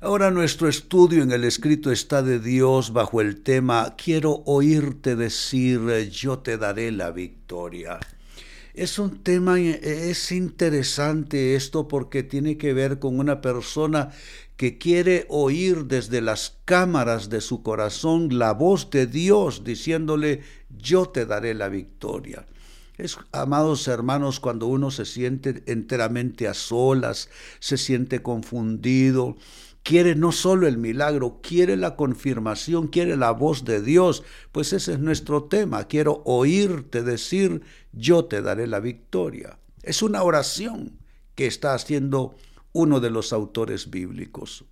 Ahora nuestro estudio en el escrito está de Dios bajo el tema Quiero oírte decir, yo te daré la victoria. Es un tema, es interesante esto porque tiene que ver con una persona que quiere oír desde las cámaras de su corazón la voz de Dios diciéndole, yo te daré la victoria. Es, amados hermanos, cuando uno se siente enteramente a solas, se siente confundido, quiere no solo el milagro, quiere la confirmación, quiere la voz de Dios, pues ese es nuestro tema. Quiero oírte decir, yo te daré la victoria. Es una oración que está haciendo uno de los autores bíblicos.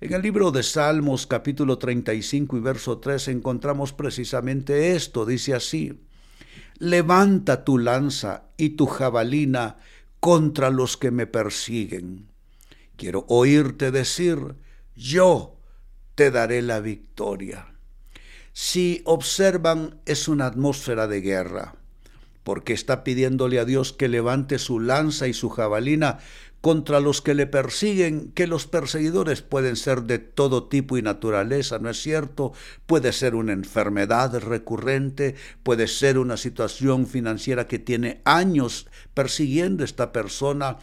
En el libro de Salmos capítulo 35 y verso 3 encontramos precisamente esto. Dice así, levanta tu lanza y tu jabalina contra los que me persiguen Quiero oírte decir, yo te daré la victoria. Si observan, es una atmósfera de guerra, porque está pidiéndole a Dios que levante su lanza y su jabalina contra los que le persiguen, que los perseguidores pueden ser de todo tipo y naturaleza, ¿no es cierto? Puede ser una enfermedad recurrente, puede ser una situación financiera que tiene años persiguiendo a esta persona,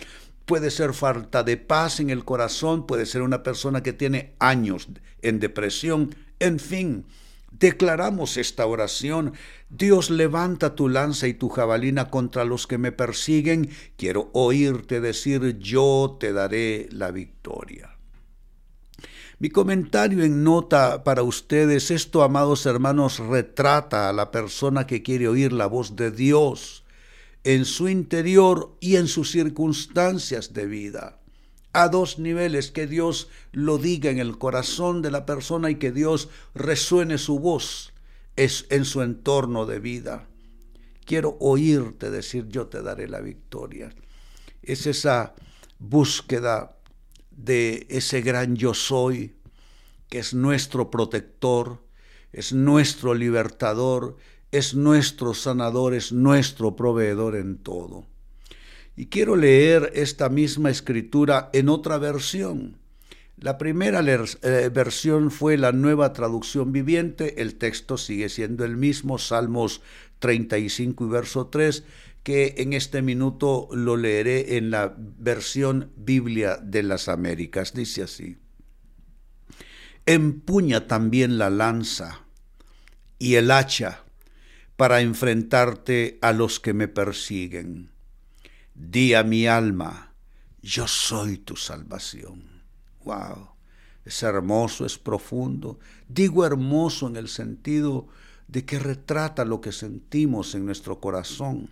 puede ser falta de paz en el corazón, puede ser una persona que tiene años en depresión, en fin. Declaramos esta oración. Dios levanta tu lanza y tu jabalina contra los que me persiguen. Quiero oírte decir, yo te daré la victoria. Mi comentario en nota para ustedes, esto, amados hermanos, retrata a la persona que quiere oír la voz de Dios en su interior y en sus circunstancias de vida. A dos niveles, que Dios lo diga en el corazón de la persona y que Dios resuene su voz es en su entorno de vida. Quiero oírte decir yo te daré la victoria. Es esa búsqueda de ese gran yo soy que es nuestro protector, es nuestro libertador, es nuestro sanador, es nuestro proveedor en todo. Y quiero leer esta misma escritura en otra versión. La primera eh, versión fue la nueva traducción viviente, el texto sigue siendo el mismo, Salmos 35 y verso 3, que en este minuto lo leeré en la versión Biblia de las Américas. Dice así, empuña también la lanza y el hacha para enfrentarte a los que me persiguen. Di a mi alma, yo soy tu salvación. Wow, es hermoso, es profundo. Digo hermoso en el sentido de que retrata lo que sentimos en nuestro corazón.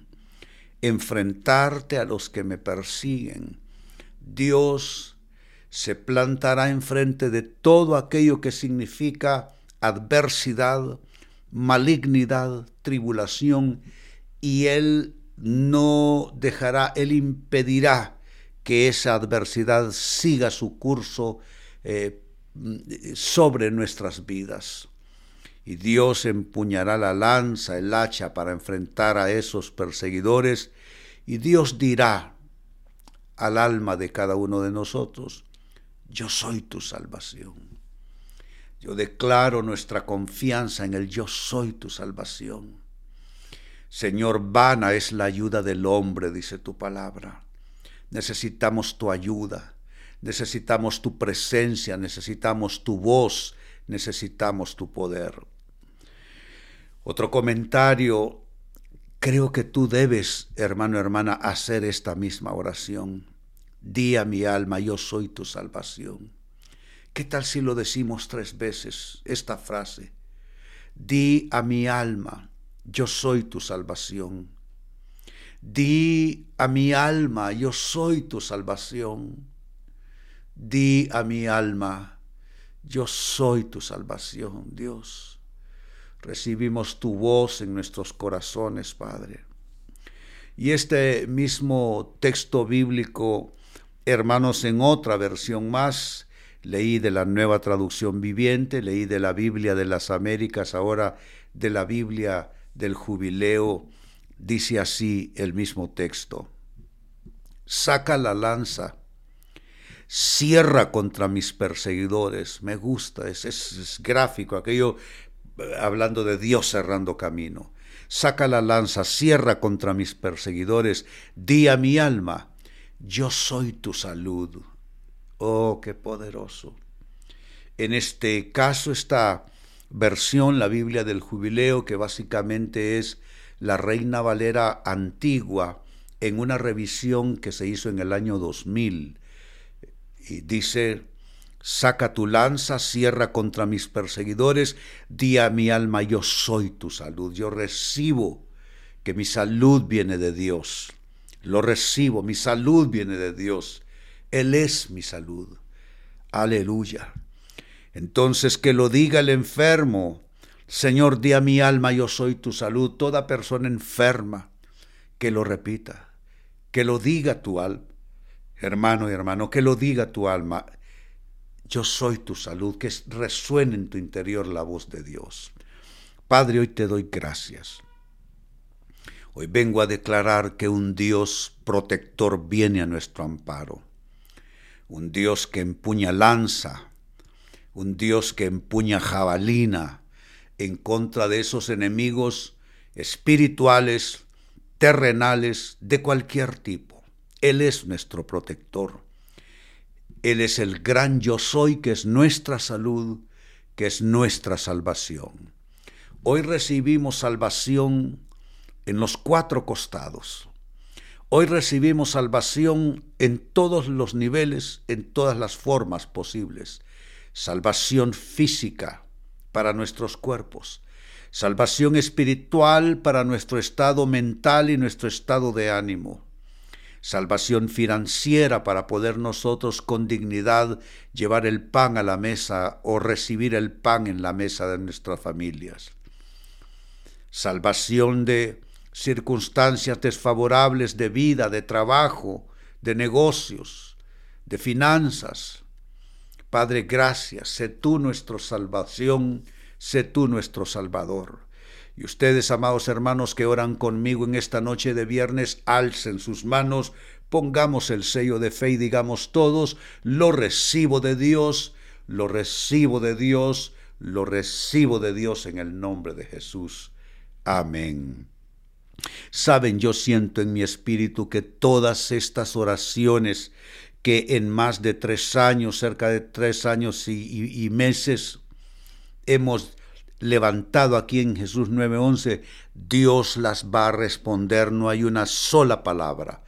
Enfrentarte a los que me persiguen. Dios se plantará enfrente de todo aquello que significa adversidad, malignidad, tribulación, y Él no dejará, Él impedirá que esa adversidad siga su curso eh, sobre nuestras vidas. Y Dios empuñará la lanza, el hacha para enfrentar a esos perseguidores, y Dios dirá al alma de cada uno de nosotros, yo soy tu salvación. Yo declaro nuestra confianza en el yo soy tu salvación. Señor, vana es la ayuda del hombre, dice tu palabra. Necesitamos tu ayuda, necesitamos tu presencia, necesitamos tu voz, necesitamos tu poder. Otro comentario, creo que tú debes, hermano, hermana, hacer esta misma oración. Di a mi alma, yo soy tu salvación. ¿Qué tal si lo decimos tres veces, esta frase? Di a mi alma, yo soy tu salvación. Di a mi alma, yo soy tu salvación. Di a mi alma, yo soy tu salvación, Dios. Recibimos tu voz en nuestros corazones, Padre. Y este mismo texto bíblico, hermanos, en otra versión más, leí de la nueva traducción viviente, leí de la Biblia de las Américas, ahora de la Biblia del jubileo, dice así el mismo texto. Saca la lanza, cierra contra mis perseguidores. Me gusta, es, es, gráfico, aquello hablando de Dios cerrando camino. Saca la lanza, cierra contra mis perseguidores. Di a mi alma, yo soy tu salud. Oh, qué poderoso. En este caso, esta versión, la Biblia del Jubileo, que básicamente es la Reina Valera antigua, en una revisión que se hizo en el año 2000. Y dice, saca tu lanza, cierra contra mis perseguidores, di a mi alma, yo soy tu salud, yo recibo que mi salud viene de Dios, lo recibo, mi salud viene de Dios, Él es mi salud. Aleluya. Entonces que lo diga el enfermo. Señor, di a mi alma, yo soy tu salud. Toda persona enferma, que lo repita, que lo diga tu alma. Hermano y hermano, que lo diga tu alma. Yo soy tu salud, que resuene en tu interior la voz de Dios. Padre, hoy te doy gracias. Hoy vengo a declarar que un Dios protector viene a nuestro amparo. Un Dios que empuña lanza, un Dios que empuña jabalina en contra de esos enemigos espirituales, terrenales, de cualquier tipo. Él es nuestro protector. Él es el gran yo soy que es nuestra salud, que es nuestra salvación. Hoy recibimos salvación en los cuatro costados. Hoy recibimos salvación en todos los niveles, en todas las formas posibles salvación física para nuestros cuerpos, salvación espiritual para nuestro estado mental y nuestro estado de ánimo, salvación financiera para poder nosotros con dignidad llevar el pan a la mesa o recibir el pan en la mesa de nuestras familias, salvación de circunstancias desfavorables de vida, de trabajo, de negocios, de finanzas, Padre, gracias, sé tú nuestra salvación, sé tú nuestro Salvador. Y ustedes, amados hermanos que oran conmigo en esta noche de viernes, alcen sus manos, pongamos el sello de fe y digamos todos, lo recibo de Dios, lo recibo de Dios, lo recibo de Dios en el nombre de Jesús. Amén. Saben, yo siento en mi espíritu que todas estas oraciones que en más de tres años, cerca de tres años y, meses, hemos levantado aquí en Jesús 9:11, Dios las va a responder, no hay una sola palabra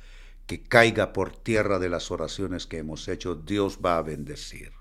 que caiga por tierra de las oraciones que hemos hecho, Dios va a bendecir.